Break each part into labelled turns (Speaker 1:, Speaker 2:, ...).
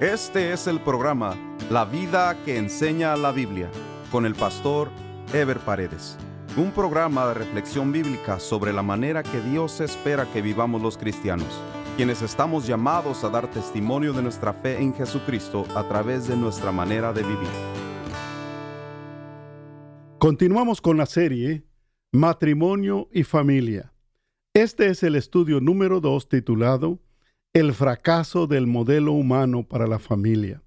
Speaker 1: Este es el programa La vida que enseña la Biblia con el pastor Ever Paredes. Un programa de reflexión bíblica sobre la manera que Dios espera que vivamos los cristianos, quienes estamos llamados a dar testimonio de nuestra fe en Jesucristo a través de nuestra manera de vivir.
Speaker 2: Continuamos con la serie Matrimonio y Familia. Este es el estudio número 2 titulado el fracaso del modelo humano para la familia.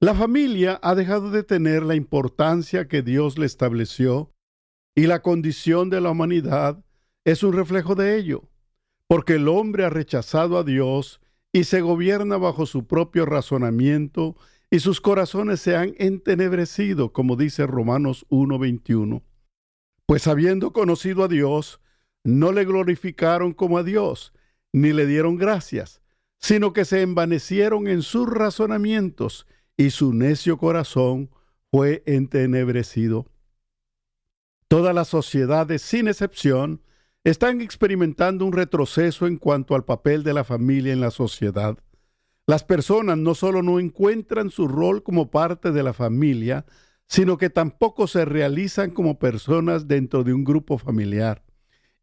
Speaker 2: La familia ha dejado de tener la importancia que Dios le estableció y la condición de la humanidad es un reflejo de ello, porque el hombre ha rechazado a Dios y se gobierna bajo su propio razonamiento y sus corazones se han entenebrecido, como dice Romanos 1:21. Pues habiendo conocido a Dios, no le glorificaron como a Dios, ni le dieron gracias, sino que se envanecieron en sus razonamientos y su necio corazón fue entenebrecido. Todas las sociedades, sin excepción, están experimentando un retroceso en cuanto al papel de la familia en la sociedad. Las personas no solo no encuentran su rol como parte de la familia, sino que tampoco se realizan como personas dentro de un grupo familiar.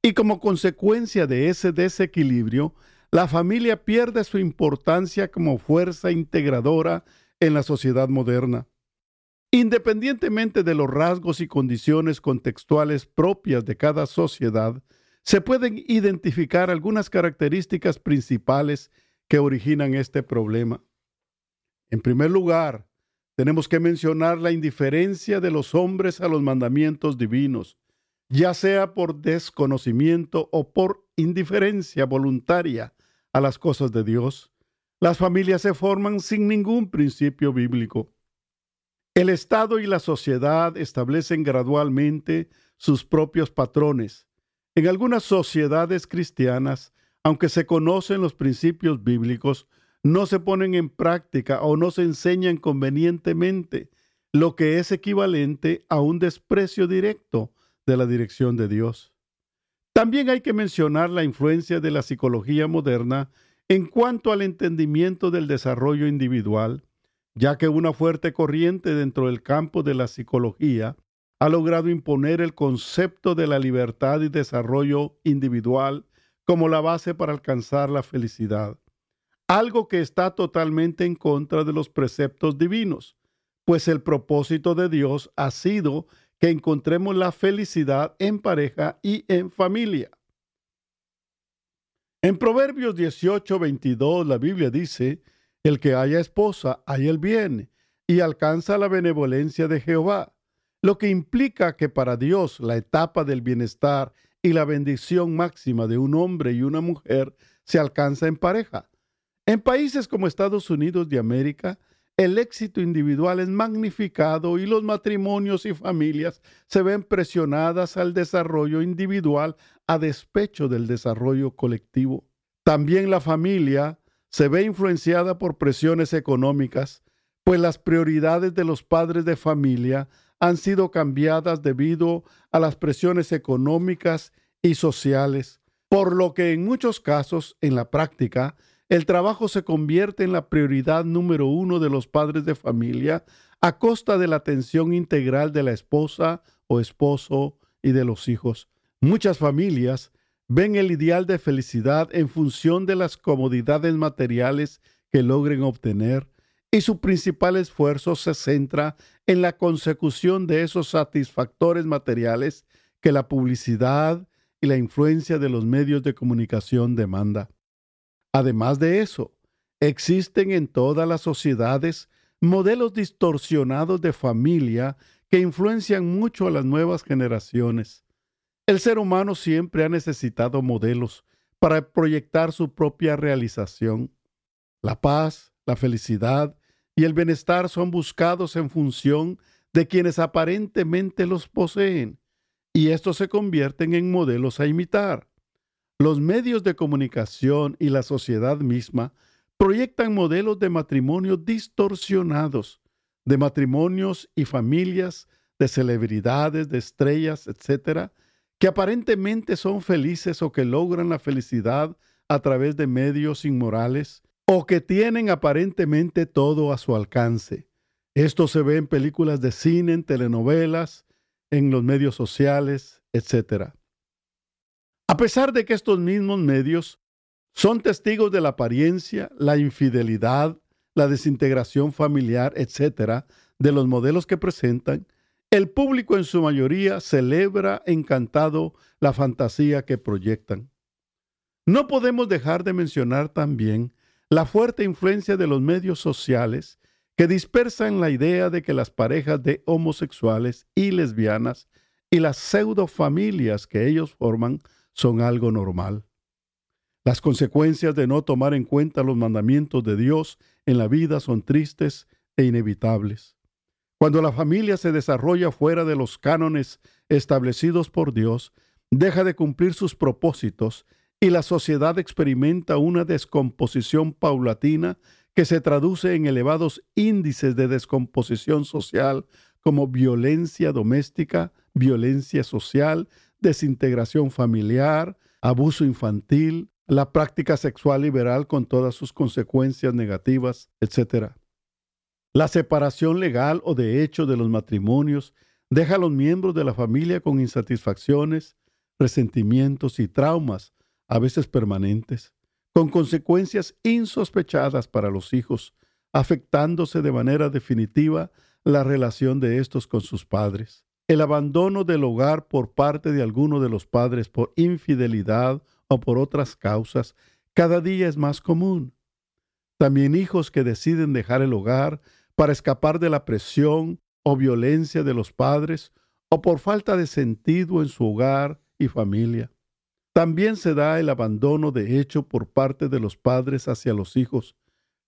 Speaker 2: Y como consecuencia de ese desequilibrio, la familia pierde su importancia como fuerza integradora en la sociedad moderna. Independientemente de los rasgos y condiciones contextuales propias de cada sociedad, se pueden identificar algunas características principales que originan este problema. En primer lugar, tenemos que mencionar la indiferencia de los hombres a los mandamientos divinos, ya sea por desconocimiento o por indiferencia voluntaria a las cosas de Dios. Las familias se forman sin ningún principio bíblico. El Estado y la sociedad establecen gradualmente sus propios patrones. En algunas sociedades cristianas, aunque se conocen los principios bíblicos, no se ponen en práctica o no se enseñan convenientemente, lo que es equivalente a un desprecio directo de la dirección de Dios. También hay que mencionar la influencia de la psicología moderna en cuanto al entendimiento del desarrollo individual, ya que una fuerte corriente dentro del campo de la psicología ha logrado imponer el concepto de la libertad y desarrollo individual como la base para alcanzar la felicidad, algo que está totalmente en contra de los preceptos divinos, pues el propósito de Dios ha sido que encontremos la felicidad en pareja y en familia. En Proverbios 18, 22 la Biblia dice, el que haya esposa, haya el bien y alcanza la benevolencia de Jehová, lo que implica que para Dios la etapa del bienestar y la bendición máxima de un hombre y una mujer se alcanza en pareja. En países como Estados Unidos de América, el éxito individual es magnificado y los matrimonios y familias se ven presionadas al desarrollo individual a despecho del desarrollo colectivo. También la familia se ve influenciada por presiones económicas, pues las prioridades de los padres de familia han sido cambiadas debido a las presiones económicas y sociales, por lo que en muchos casos, en la práctica, el trabajo se convierte en la prioridad número uno de los padres de familia a costa de la atención integral de la esposa o esposo y de los hijos. Muchas familias ven el ideal de felicidad en función de las comodidades materiales que logren obtener y su principal esfuerzo se centra en la consecución de esos satisfactores materiales que la publicidad y la influencia de los medios de comunicación demanda. Además de eso, existen en todas las sociedades modelos distorsionados de familia que influencian mucho a las nuevas generaciones. El ser humano siempre ha necesitado modelos para proyectar su propia realización. La paz, la felicidad y el bienestar son buscados en función de quienes aparentemente los poseen, y estos se convierten en modelos a imitar. Los medios de comunicación y la sociedad misma proyectan modelos de matrimonio distorsionados, de matrimonios y familias, de celebridades, de estrellas, etcétera, que aparentemente son felices o que logran la felicidad a través de medios inmorales o que tienen aparentemente todo a su alcance. Esto se ve en películas de cine, en telenovelas, en los medios sociales, etc. A pesar de que estos mismos medios son testigos de la apariencia, la infidelidad, la desintegración familiar, etc., de los modelos que presentan, el público en su mayoría celebra encantado la fantasía que proyectan. No podemos dejar de mencionar también la fuerte influencia de los medios sociales que dispersan la idea de que las parejas de homosexuales y lesbianas y las pseudofamilias que ellos forman son algo normal. Las consecuencias de no tomar en cuenta los mandamientos de Dios en la vida son tristes e inevitables. Cuando la familia se desarrolla fuera de los cánones establecidos por Dios, deja de cumplir sus propósitos y la sociedad experimenta una descomposición paulatina que se traduce en elevados índices de descomposición social como violencia doméstica, violencia social, desintegración familiar, abuso infantil, la práctica sexual liberal con todas sus consecuencias negativas, etc. La separación legal o de hecho de los matrimonios deja a los miembros de la familia con insatisfacciones, resentimientos y traumas, a veces permanentes, con consecuencias insospechadas para los hijos, afectándose de manera definitiva la relación de estos con sus padres. El abandono del hogar por parte de alguno de los padres por infidelidad o por otras causas cada día es más común. También hijos que deciden dejar el hogar para escapar de la presión o violencia de los padres o por falta de sentido en su hogar y familia. También se da el abandono de hecho por parte de los padres hacia los hijos,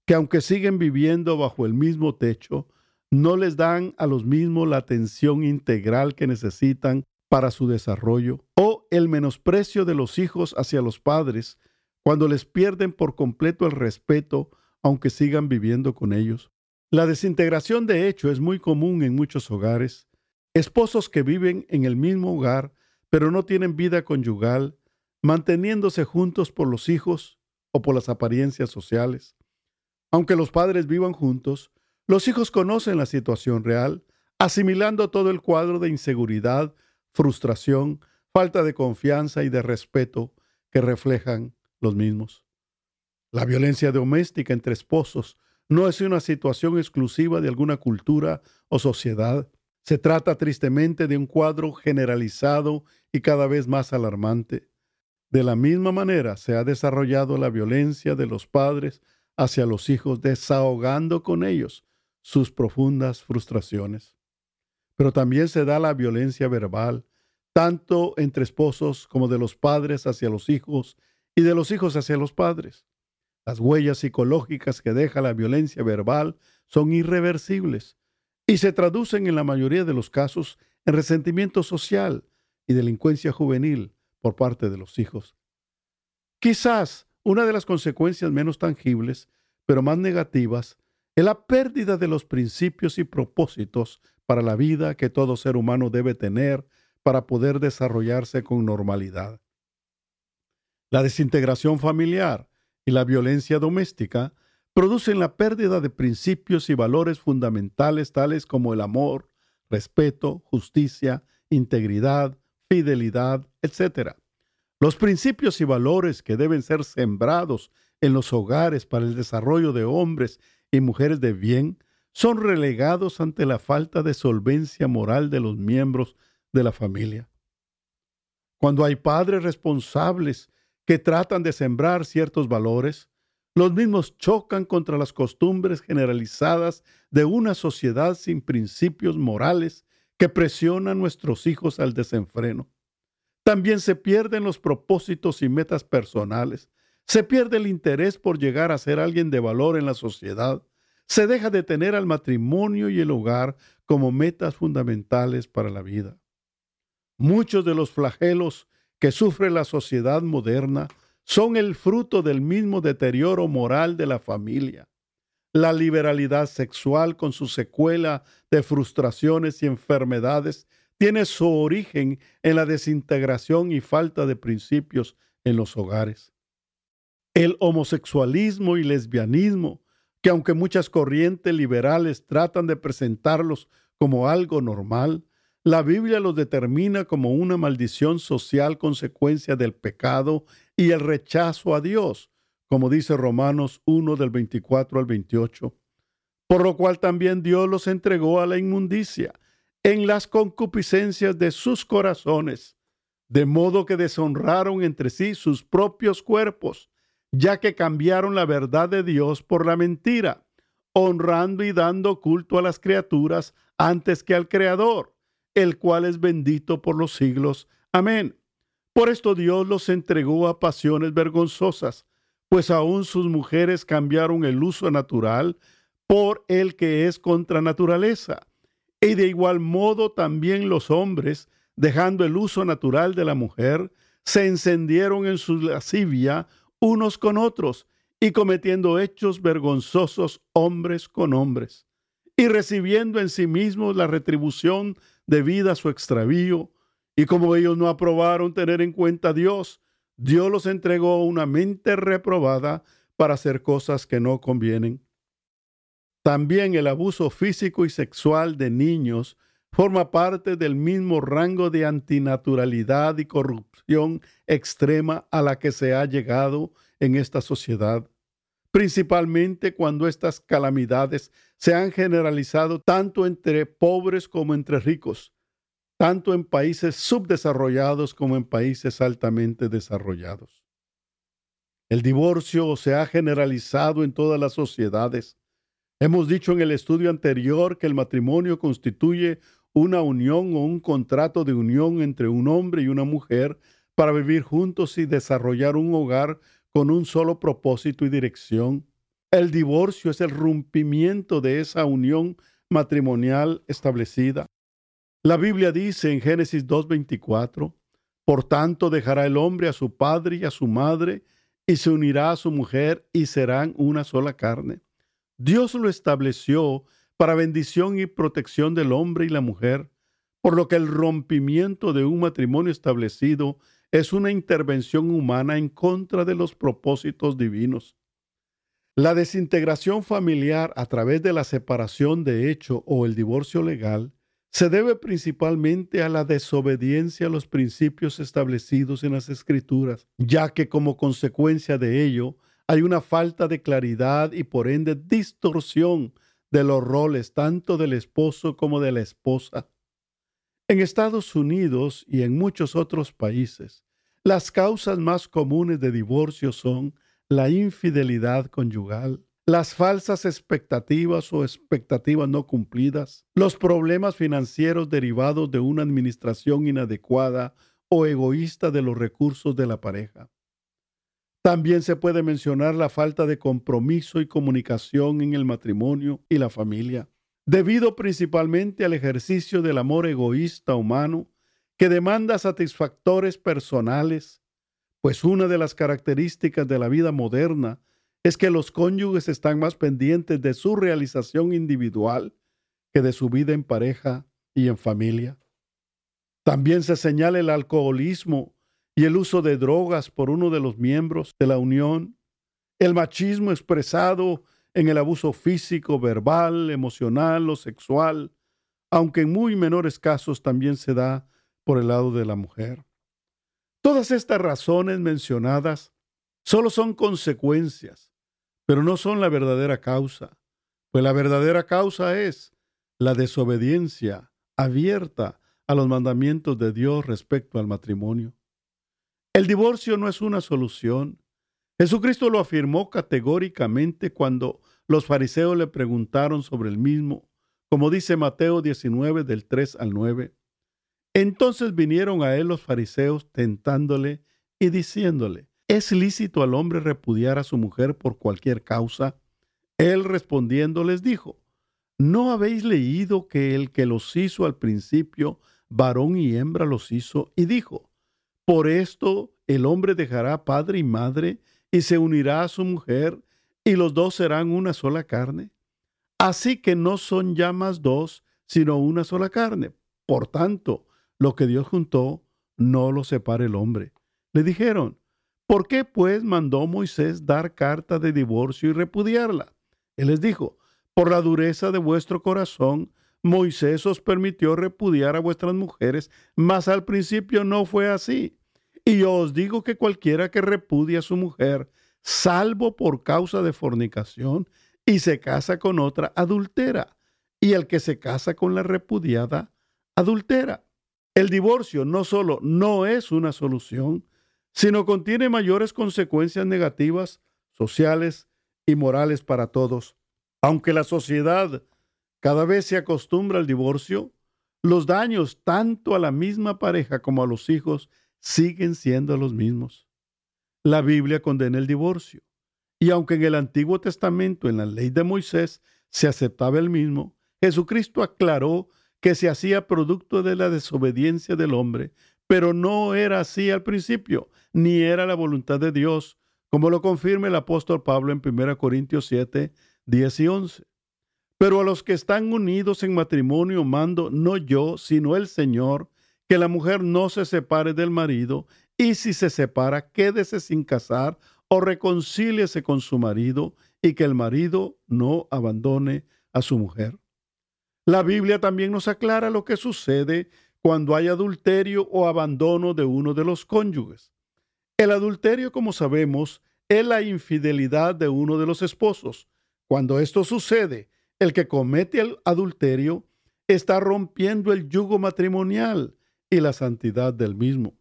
Speaker 2: que aunque siguen viviendo bajo el mismo techo, no les dan a los mismos la atención integral que necesitan para su desarrollo, o el menosprecio de los hijos hacia los padres cuando les pierden por completo el respeto aunque sigan viviendo con ellos. La desintegración de hecho es muy común en muchos hogares. Esposos que viven en el mismo hogar pero no tienen vida conyugal, manteniéndose juntos por los hijos o por las apariencias sociales. Aunque los padres vivan juntos, los hijos conocen la situación real, asimilando todo el cuadro de inseguridad, frustración, falta de confianza y de respeto que reflejan los mismos. La violencia doméstica entre esposos no es una situación exclusiva de alguna cultura o sociedad. Se trata tristemente de un cuadro generalizado y cada vez más alarmante. De la misma manera se ha desarrollado la violencia de los padres hacia los hijos, desahogando con ellos sus profundas frustraciones. Pero también se da la violencia verbal, tanto entre esposos como de los padres hacia los hijos y de los hijos hacia los padres. Las huellas psicológicas que deja la violencia verbal son irreversibles y se traducen en la mayoría de los casos en resentimiento social y delincuencia juvenil por parte de los hijos. Quizás una de las consecuencias menos tangibles, pero más negativas, es la pérdida de los principios y propósitos para la vida que todo ser humano debe tener para poder desarrollarse con normalidad. La desintegración familiar y la violencia doméstica producen la pérdida de principios y valores fundamentales tales como el amor, respeto, justicia, integridad, fidelidad, etc. Los principios y valores que deben ser sembrados en los hogares para el desarrollo de hombres y mujeres de bien son relegados ante la falta de solvencia moral de los miembros de la familia. Cuando hay padres responsables que tratan de sembrar ciertos valores, los mismos chocan contra las costumbres generalizadas de una sociedad sin principios morales que presiona a nuestros hijos al desenfreno. También se pierden los propósitos y metas personales. Se pierde el interés por llegar a ser alguien de valor en la sociedad. Se deja de tener al matrimonio y el hogar como metas fundamentales para la vida. Muchos de los flagelos que sufre la sociedad moderna son el fruto del mismo deterioro moral de la familia. La liberalidad sexual con su secuela de frustraciones y enfermedades tiene su origen en la desintegración y falta de principios en los hogares. El homosexualismo y lesbianismo, que aunque muchas corrientes liberales tratan de presentarlos como algo normal, la Biblia los determina como una maldición social consecuencia del pecado y el rechazo a Dios, como dice Romanos 1 del 24 al 28. Por lo cual también Dios los entregó a la inmundicia en las concupiscencias de sus corazones, de modo que deshonraron entre sí sus propios cuerpos, ya que cambiaron la verdad de Dios por la mentira, honrando y dando culto a las criaturas antes que al Creador el cual es bendito por los siglos. Amén. Por esto Dios los entregó a pasiones vergonzosas, pues aún sus mujeres cambiaron el uso natural por el que es contra naturaleza. Y de igual modo también los hombres, dejando el uso natural de la mujer, se encendieron en su lascivia unos con otros y cometiendo hechos vergonzosos hombres con hombres, y recibiendo en sí mismos la retribución debido a su extravío, y como ellos no aprobaron tener en cuenta a Dios, Dios los entregó una mente reprobada para hacer cosas que no convienen. También el abuso físico y sexual de niños forma parte del mismo rango de antinaturalidad y corrupción extrema a la que se ha llegado en esta sociedad, principalmente cuando estas calamidades se han generalizado tanto entre pobres como entre ricos, tanto en países subdesarrollados como en países altamente desarrollados. El divorcio se ha generalizado en todas las sociedades. Hemos dicho en el estudio anterior que el matrimonio constituye una unión o un contrato de unión entre un hombre y una mujer para vivir juntos y desarrollar un hogar con un solo propósito y dirección. El divorcio es el rompimiento de esa unión matrimonial establecida. La Biblia dice en Génesis 2.24, por tanto dejará el hombre a su padre y a su madre y se unirá a su mujer y serán una sola carne. Dios lo estableció para bendición y protección del hombre y la mujer, por lo que el rompimiento de un matrimonio establecido es una intervención humana en contra de los propósitos divinos. La desintegración familiar a través de la separación de hecho o el divorcio legal se debe principalmente a la desobediencia a los principios establecidos en las escrituras, ya que como consecuencia de ello hay una falta de claridad y por ende distorsión de los roles tanto del esposo como de la esposa. En Estados Unidos y en muchos otros países, las causas más comunes de divorcio son la infidelidad conyugal, las falsas expectativas o expectativas no cumplidas, los problemas financieros derivados de una administración inadecuada o egoísta de los recursos de la pareja. También se puede mencionar la falta de compromiso y comunicación en el matrimonio y la familia, debido principalmente al ejercicio del amor egoísta humano que demanda satisfactores personales pues una de las características de la vida moderna es que los cónyuges están más pendientes de su realización individual que de su vida en pareja y en familia. También se señala el alcoholismo y el uso de drogas por uno de los miembros de la unión, el machismo expresado en el abuso físico, verbal, emocional o sexual, aunque en muy menores casos también se da por el lado de la mujer. Todas estas razones mencionadas solo son consecuencias, pero no son la verdadera causa, pues la verdadera causa es la desobediencia abierta a los mandamientos de Dios respecto al matrimonio. El divorcio no es una solución. Jesucristo lo afirmó categóricamente cuando los fariseos le preguntaron sobre el mismo, como dice Mateo 19 del 3 al 9. Entonces vinieron a él los fariseos tentándole y diciéndole, ¿es lícito al hombre repudiar a su mujer por cualquier causa? Él respondiendo les dijo, ¿no habéis leído que el que los hizo al principio, varón y hembra los hizo? Y dijo, por esto el hombre dejará padre y madre y se unirá a su mujer y los dos serán una sola carne. Así que no son ya más dos, sino una sola carne. Por tanto, lo que Dios juntó, no lo separe el hombre. Le dijeron, ¿Por qué pues mandó Moisés dar carta de divorcio y repudiarla? Él les dijo, por la dureza de vuestro corazón, Moisés os permitió repudiar a vuestras mujeres, mas al principio no fue así. Y yo os digo que cualquiera que repudia a su mujer, salvo por causa de fornicación, y se casa con otra, adultera. Y el que se casa con la repudiada, adultera. El divorcio no solo no es una solución, sino contiene mayores consecuencias negativas, sociales y morales para todos. Aunque la sociedad cada vez se acostumbra al divorcio, los daños tanto a la misma pareja como a los hijos siguen siendo los mismos. La Biblia condena el divorcio, y aunque en el Antiguo Testamento, en la ley de Moisés, se aceptaba el mismo, Jesucristo aclaró que se hacía producto de la desobediencia del hombre, pero no era así al principio, ni era la voluntad de Dios, como lo confirma el apóstol Pablo en 1 Corintios 7, 10 y 11. Pero a los que están unidos en matrimonio mando no yo, sino el Señor, que la mujer no se separe del marido, y si se separa, quédese sin casar o reconcíliese con su marido, y que el marido no abandone a su mujer. La Biblia también nos aclara lo que sucede cuando hay adulterio o abandono de uno de los cónyuges. El adulterio, como sabemos, es la infidelidad de uno de los esposos. Cuando esto sucede, el que comete el adulterio está rompiendo el yugo matrimonial y la santidad del mismo.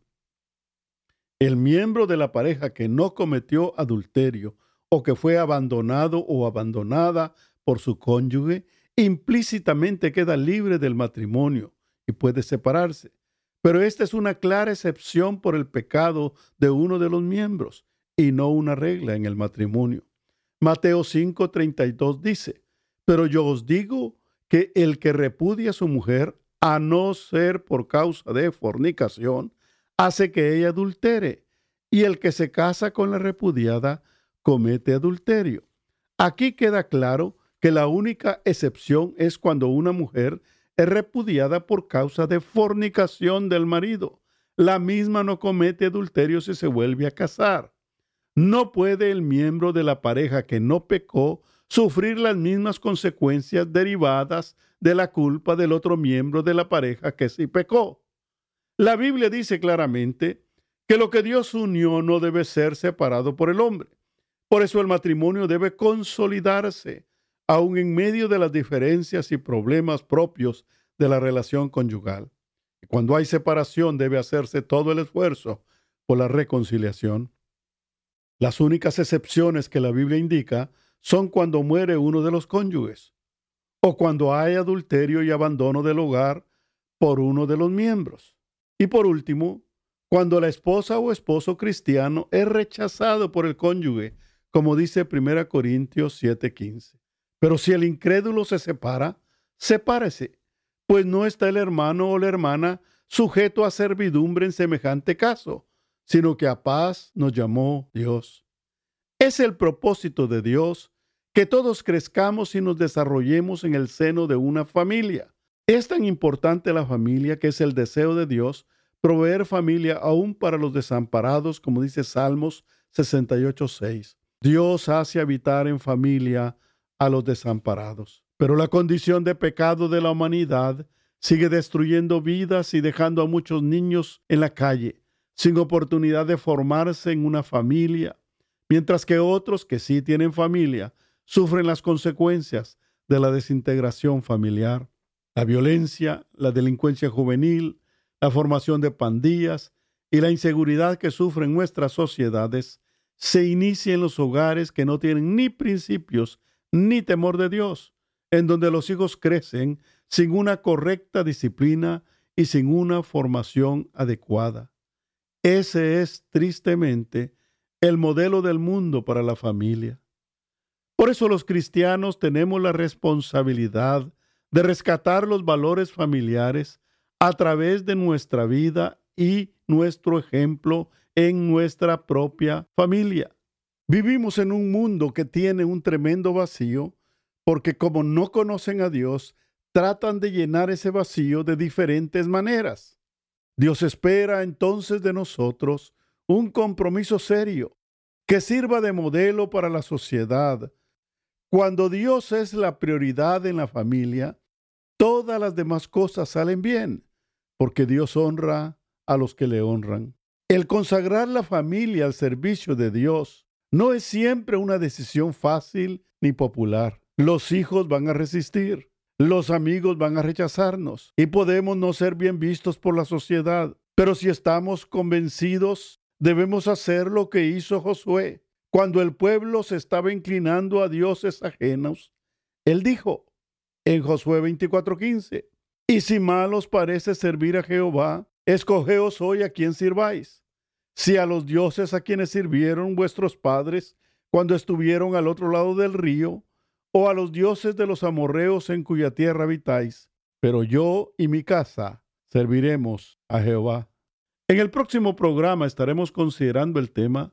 Speaker 2: El miembro de la pareja que no cometió adulterio o que fue abandonado o abandonada por su cónyuge, implícitamente queda libre del matrimonio y puede separarse. Pero esta es una clara excepción por el pecado de uno de los miembros y no una regla en el matrimonio. Mateo 5:32 dice, pero yo os digo que el que repudia a su mujer, a no ser por causa de fornicación, hace que ella adultere, y el que se casa con la repudiada comete adulterio. Aquí queda claro que la única excepción es cuando una mujer es repudiada por causa de fornicación del marido. La misma no comete adulterio si se vuelve a casar. No puede el miembro de la pareja que no pecó sufrir las mismas consecuencias derivadas de la culpa del otro miembro de la pareja que sí pecó. La Biblia dice claramente que lo que Dios unió no debe ser separado por el hombre. Por eso el matrimonio debe consolidarse, aun en medio de las diferencias y problemas propios de la relación conyugal. Cuando hay separación debe hacerse todo el esfuerzo por la reconciliación. Las únicas excepciones que la Biblia indica son cuando muere uno de los cónyuges o cuando hay adulterio y abandono del hogar por uno de los miembros. Y por último, cuando la esposa o esposo cristiano es rechazado por el cónyuge, como dice 1 Corintios 7:15. Pero si el incrédulo se separa, sepárese, pues no está el hermano o la hermana sujeto a servidumbre en semejante caso, sino que a paz nos llamó Dios. Es el propósito de Dios que todos crezcamos y nos desarrollemos en el seno de una familia. Es tan importante la familia que es el deseo de Dios proveer familia aún para los desamparados, como dice Salmos 68.6. Dios hace habitar en familia a los desamparados. Pero la condición de pecado de la humanidad sigue destruyendo vidas y dejando a muchos niños en la calle, sin oportunidad de formarse en una familia, mientras que otros que sí tienen familia sufren las consecuencias de la desintegración familiar, la violencia, la delincuencia juvenil, la formación de pandillas y la inseguridad que sufren nuestras sociedades se inicia en los hogares que no tienen ni principios ni temor de Dios, en donde los hijos crecen sin una correcta disciplina y sin una formación adecuada. Ese es tristemente el modelo del mundo para la familia. Por eso los cristianos tenemos la responsabilidad de rescatar los valores familiares a través de nuestra vida y nuestro ejemplo en nuestra propia familia. Vivimos en un mundo que tiene un tremendo vacío porque como no conocen a Dios, tratan de llenar ese vacío de diferentes maneras. Dios espera entonces de nosotros un compromiso serio que sirva de modelo para la sociedad. Cuando Dios es la prioridad en la familia, todas las demás cosas salen bien, porque Dios honra a los que le honran. El consagrar la familia al servicio de Dios no es siempre una decisión fácil ni popular. Los hijos van a resistir, los amigos van a rechazarnos y podemos no ser bien vistos por la sociedad. Pero si estamos convencidos, debemos hacer lo que hizo Josué. Cuando el pueblo se estaba inclinando a dioses ajenos, él dijo en Josué 24:15, y si mal os parece servir a Jehová, escogeos hoy a quien sirváis. Si a los dioses a quienes sirvieron vuestros padres cuando estuvieron al otro lado del río, o a los dioses de los amorreos en cuya tierra habitáis, pero yo y mi casa serviremos a Jehová. En el próximo programa estaremos considerando el tema